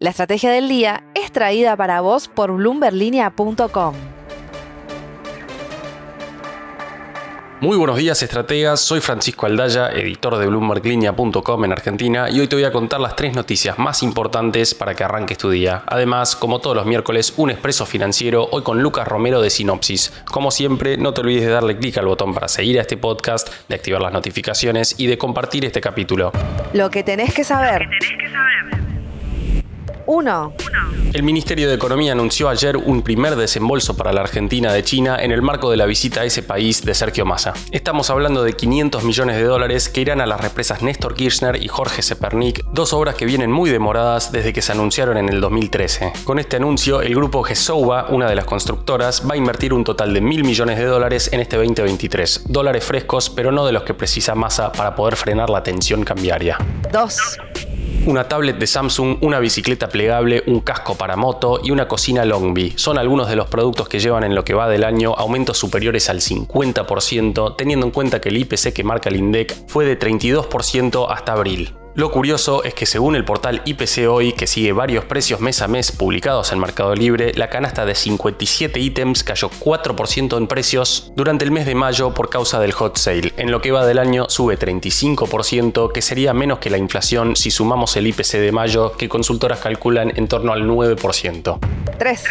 La estrategia del día es traída para vos por bloomberlinia.com. Muy buenos días, estrategas. Soy Francisco Aldaya, editor de BloombergLinea.com en Argentina, y hoy te voy a contar las tres noticias más importantes para que arranques tu día. Además, como todos los miércoles, un expreso financiero, hoy con Lucas Romero de Sinopsis. Como siempre, no te olvides de darle clic al botón para seguir a este podcast, de activar las notificaciones y de compartir este capítulo. Lo que tenés que saber. 1. El Ministerio de Economía anunció ayer un primer desembolso para la Argentina de China en el marco de la visita a ese país de Sergio Massa. Estamos hablando de 500 millones de dólares que irán a las represas Néstor Kirchner y Jorge Sepernik, dos obras que vienen muy demoradas desde que se anunciaron en el 2013. Con este anuncio, el grupo Gesouba, una de las constructoras, va a invertir un total de mil millones de dólares en este 2023. Dólares frescos, pero no de los que precisa Massa para poder frenar la tensión cambiaria. 2 una tablet de Samsung, una bicicleta plegable, un casco para moto y una cocina Longby. Son algunos de los productos que llevan en lo que va del año aumentos superiores al 50%, teniendo en cuenta que el IPC que marca el INDEC fue de 32% hasta abril. Lo curioso es que según el portal IPC Hoy, que sigue varios precios mes a mes publicados en Mercado Libre, la canasta de 57 ítems cayó 4% en precios durante el mes de mayo por causa del hot sale. En lo que va del año sube 35%, que sería menos que la inflación si sumamos el IPC de mayo, que consultoras calculan en torno al 9%. 3.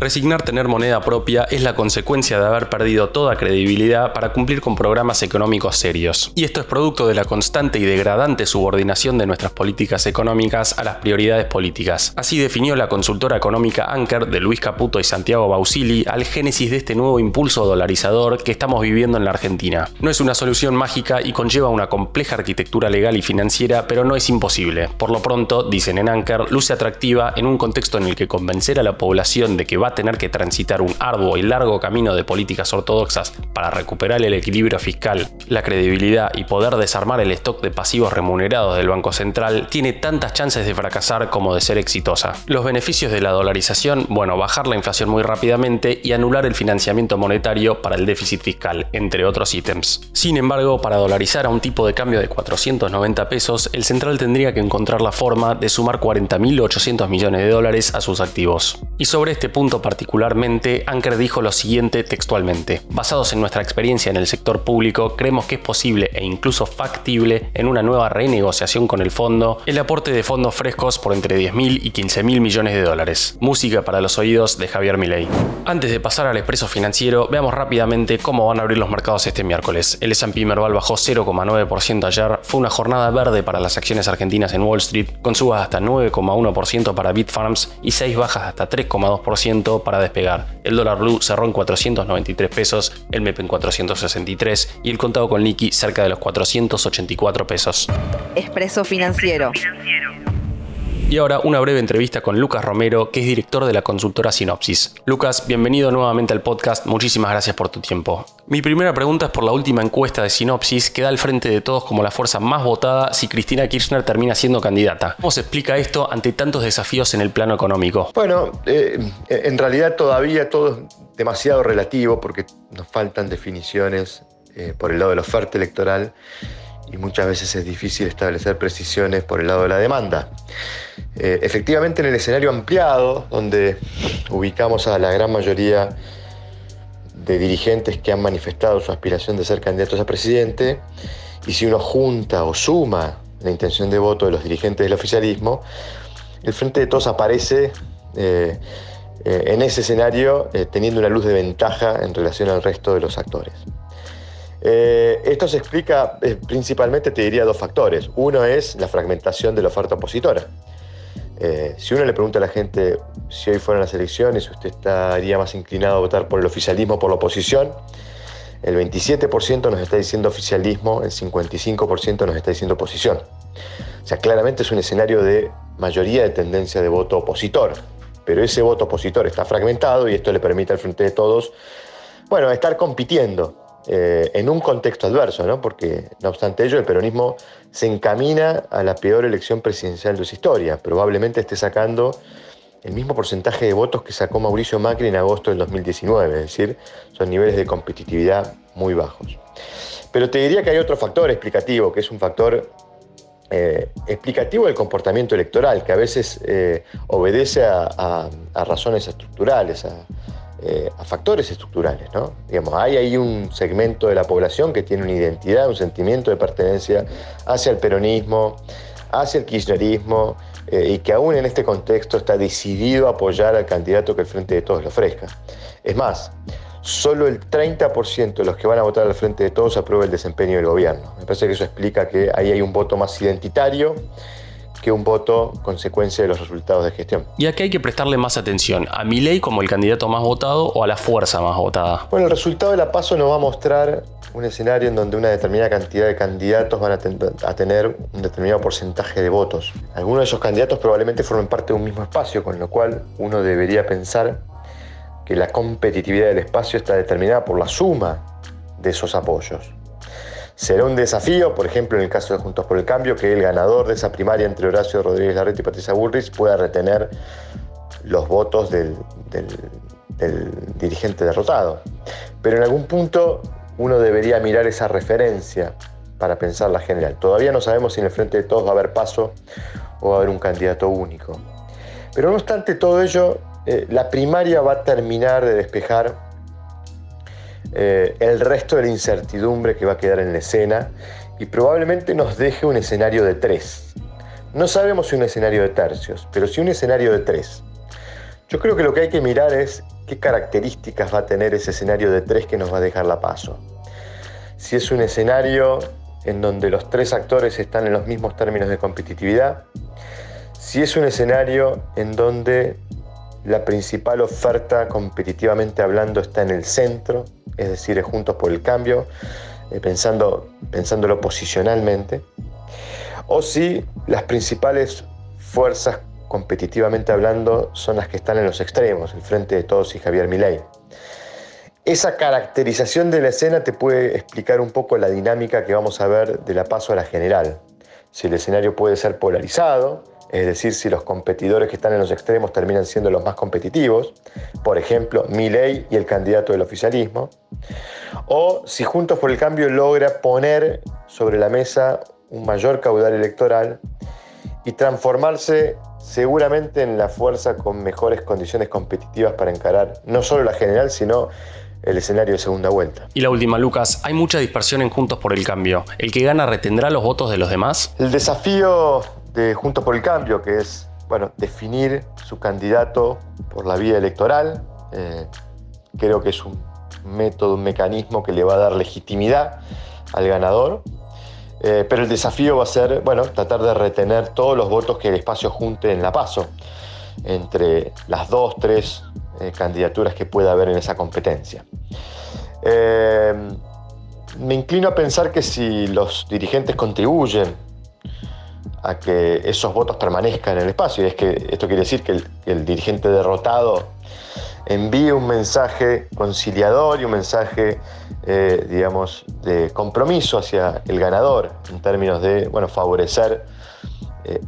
Resignar tener moneda propia es la consecuencia de haber perdido toda credibilidad para cumplir con programas económicos serios. Y esto es producto de la constante y degradante subordinación de nuestras políticas económicas a las prioridades políticas. Así definió la consultora económica Anker de Luis Caputo y Santiago Bausili al génesis de este nuevo impulso dolarizador que estamos viviendo en la Argentina. No es una solución mágica y conlleva una compleja arquitectura legal y financiera, pero no es imposible. Por lo pronto, dicen en Anker, luce atractiva en un contexto en el que convencer a la población de que va a tener que transitar un arduo y largo camino de políticas ortodoxas para recuperar el equilibrio fiscal, la credibilidad y poder desarmar el stock de pasivos remunerados del Banco Central, tiene tantas chances de fracasar como de ser exitosa. Los beneficios de la dolarización, bueno, bajar la inflación muy rápidamente y anular el financiamiento monetario para el déficit fiscal, entre otros ítems. Sin embargo, para dolarizar a un tipo de cambio de 490 pesos, el central tendría que encontrar la forma de sumar 40.800 millones de dólares a sus activos. Y sobre este punto particularmente, Anker dijo lo siguiente textualmente. Basados en nuestra experiencia en el sector público, creemos que es posible e incluso factible en una nueva renegociación con el fondo el aporte de fondos frescos por entre 10.000 y 15.000 millones de dólares. Música para los oídos de Javier Milei. Antes de pasar al expreso financiero, veamos rápidamente cómo van a abrir los mercados este miércoles. El S&P Merval bajó 0,9% ayer, fue una jornada verde para las acciones argentinas en Wall Street, con subas hasta 9,1% para Bitfarms y 6 bajas hasta 3,2% para despegar. El dólar blue cerró en 493 pesos, el MEP en 463 y el contado con liqui cerca de los 484 pesos. Expreso financiero. Y ahora una breve entrevista con Lucas Romero, que es director de la consultora Sinopsis. Lucas, bienvenido nuevamente al podcast, muchísimas gracias por tu tiempo. Mi primera pregunta es por la última encuesta de Sinopsis, que da al frente de todos como la fuerza más votada si Cristina Kirchner termina siendo candidata. ¿Cómo se explica esto ante tantos desafíos en el plano económico? Bueno, eh, en realidad todavía todo es demasiado relativo porque nos faltan definiciones eh, por el lado de la oferta electoral y muchas veces es difícil establecer precisiones por el lado de la demanda. Eh, efectivamente, en el escenario ampliado, donde ubicamos a la gran mayoría de dirigentes que han manifestado su aspiración de ser candidatos a presidente, y si uno junta o suma la intención de voto de los dirigentes del oficialismo, el Frente de Todos aparece eh, eh, en ese escenario teniendo una luz de ventaja en relación al resto de los actores. Esto se explica principalmente, te diría, dos factores. Uno es la fragmentación de la oferta opositora. Eh, si uno le pregunta a la gente si hoy fueran las elecciones, usted estaría más inclinado a votar por el oficialismo o por la oposición, el 27% nos está diciendo oficialismo, el 55% nos está diciendo oposición. O sea, claramente es un escenario de mayoría de tendencia de voto opositor, pero ese voto opositor está fragmentado y esto le permite al frente de todos, bueno, estar compitiendo eh, en un contexto adverso, ¿no? porque no obstante ello el peronismo se encamina a la peor elección presidencial de su historia. Probablemente esté sacando el mismo porcentaje de votos que sacó Mauricio Macri en agosto del 2019, es decir, son niveles de competitividad muy bajos. Pero te diría que hay otro factor explicativo, que es un factor eh, explicativo del comportamiento electoral, que a veces eh, obedece a, razones estructurales, eh, a, factores estructurales. ¿no? Digamos, hay ahí un segmento de la población que tiene una identidad, un sentimiento de pertenencia hacia el peronismo, hacia el kirchnerismo, y que aún en este contexto está decidido a apoyar al candidato que el Frente de Todos le ofrezca. Es más, solo el 30% de los que van a votar al frente de todos aprueba el desempeño del gobierno. Me parece que eso explica que ahí hay un voto más identitario que un voto consecuencia de los resultados de gestión. ¿Y a qué hay que prestarle más atención? ¿A ley como el candidato más votado o a la fuerza más votada? Bueno, el resultado de la PASO nos va a mostrar un escenario en donde una determinada cantidad de candidatos van a, tener un determinado porcentaje de votos. Algunos de esos candidatos probablemente formen parte de un mismo espacio, con lo cual uno debería pensar que la competitividad del espacio está determinada por la suma de esos apoyos. Será un desafío, por ejemplo, en el caso de Juntos por el Cambio, que el ganador de esa primaria entre Horacio Rodríguez Larreta y Patricia Bullrich pueda retener los votos del, dirigente derrotado. Pero en algún punto uno debería mirar esa referencia para pensar la general. Todavía no sabemos si en el frente de todos va a haber paso o va a haber un candidato único. Pero no obstante todo ello, eh, la primaria va a terminar de despejar eh, el resto de la incertidumbre que va a quedar en la escena y probablemente nos deje un escenario de tres. No sabemos si un escenario de tercios, pero sí un escenario de tres. Yo creo que lo que hay que mirar es qué características va a tener ese escenario de tres que nos va a dejar la paso. Si es un escenario en donde los tres actores están en los mismos términos de competitividad, si es un escenario en donde la principal oferta, competitivamente hablando, está en el centro, es decir, Juntos por el Cambio, eh, pensando, pensándolo posicionalmente. O si las principales fuerzas, competitivamente hablando, son las que están en los extremos, el Frente de Todos y Javier Milei. Esa caracterización de la escena te puede explicar un poco la dinámica que vamos a ver de la paso a la general. Si el escenario puede ser polarizado, es decir, si los competidores que están en los extremos terminan siendo los más competitivos, por ejemplo, Milei y el candidato del oficialismo, o si Juntos por el Cambio logra poner sobre la mesa un mayor caudal electoral y transformarse seguramente en la fuerza con mejores condiciones competitivas para encarar no solo la general, sino el escenario de segunda vuelta. Y la última, Lucas, hay mucha dispersión en Juntos por el Cambio. ¿El que gana retendrá los votos de los demás? El desafío de Juntos por el Cambio, que es bueno, definir su candidato por la vía electoral. Eh, creo que es un método, un mecanismo que le va a dar legitimidad al ganador. Eh, pero el desafío va a ser, bueno, tratar de retener todos los votos que el espacio junte en la paso, entre las dos, tres eh, candidaturas que pueda haber en esa competencia. me inclino a pensar que si los dirigentes contribuyen a que esos votos permanezcan en el espacio. Y es que esto quiere decir que el, dirigente derrotado envíe un mensaje conciliador y un mensaje, eh, digamos, de compromiso hacia el ganador en términos de, bueno, favorecer eh,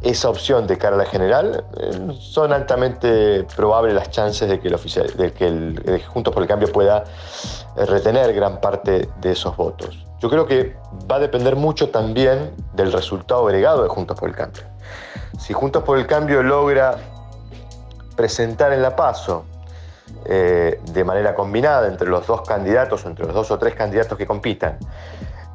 esa opción de cara a la general, eh, son altamente probables las chances de que el, oficial, de que el Juntos por el Cambio pueda retener gran parte de esos votos. Yo creo que va a depender mucho también del resultado agregado de Juntos por el Cambio. Si Juntos por el Cambio logra presentar en la eh, de manera combinada entre los dos candidatos entre los dos o tres candidatos que compitan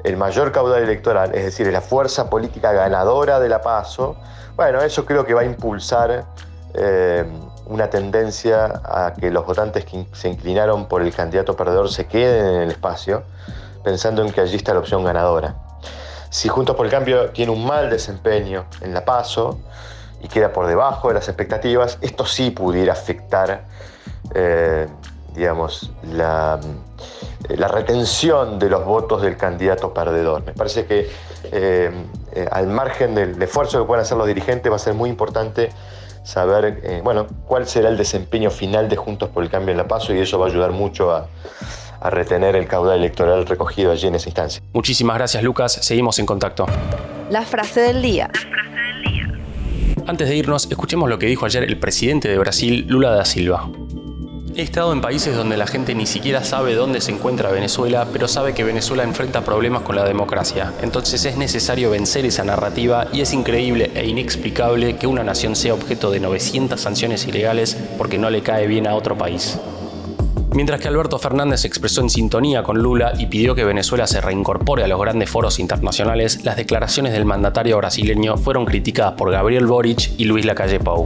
el mayor caudal electoral, es decir, la fuerza política ganadora de la PASO, bueno, eso creo que va a impulsar eh, una tendencia a que los votantes que se inclinaron por el candidato perdedor se queden en el espacio pensando en que allí está la opción ganadora. Si Juntos por el Cambio tiene un mal desempeño en la PASO y queda por debajo de las expectativas, esto sí pudiera afectar, eh, digamos, la, la, retención de los votos del candidato perdedor. Me parece que eh, eh, al margen del esfuerzo que puedan hacer los dirigentes va a ser muy importante saber, bueno, cuál será el desempeño final de Juntos por el Cambio en la PASO y eso va a ayudar mucho a a retener el caudal electoral recogido allí en esa instancia. Muchísimas gracias Lucas, seguimos en contacto. La frase del día. Antes de irnos, escuchemos lo que dijo ayer el presidente de Brasil, Lula da Silva. He estado en países donde la gente ni siquiera sabe dónde se encuentra Venezuela, pero sabe que Venezuela enfrenta problemas con la democracia. Entonces es necesario vencer esa narrativa y es increíble e inexplicable que una nación sea objeto de 900 sanciones ilegales porque no le cae bien a otro país. Mientras que Alberto Fernández expresó en sintonía con Lula y pidió que Venezuela se reincorpore a los grandes foros internacionales, las declaraciones del mandatario brasileño fueron criticadas por Gabriel Boric y Luis Lacalle Pou.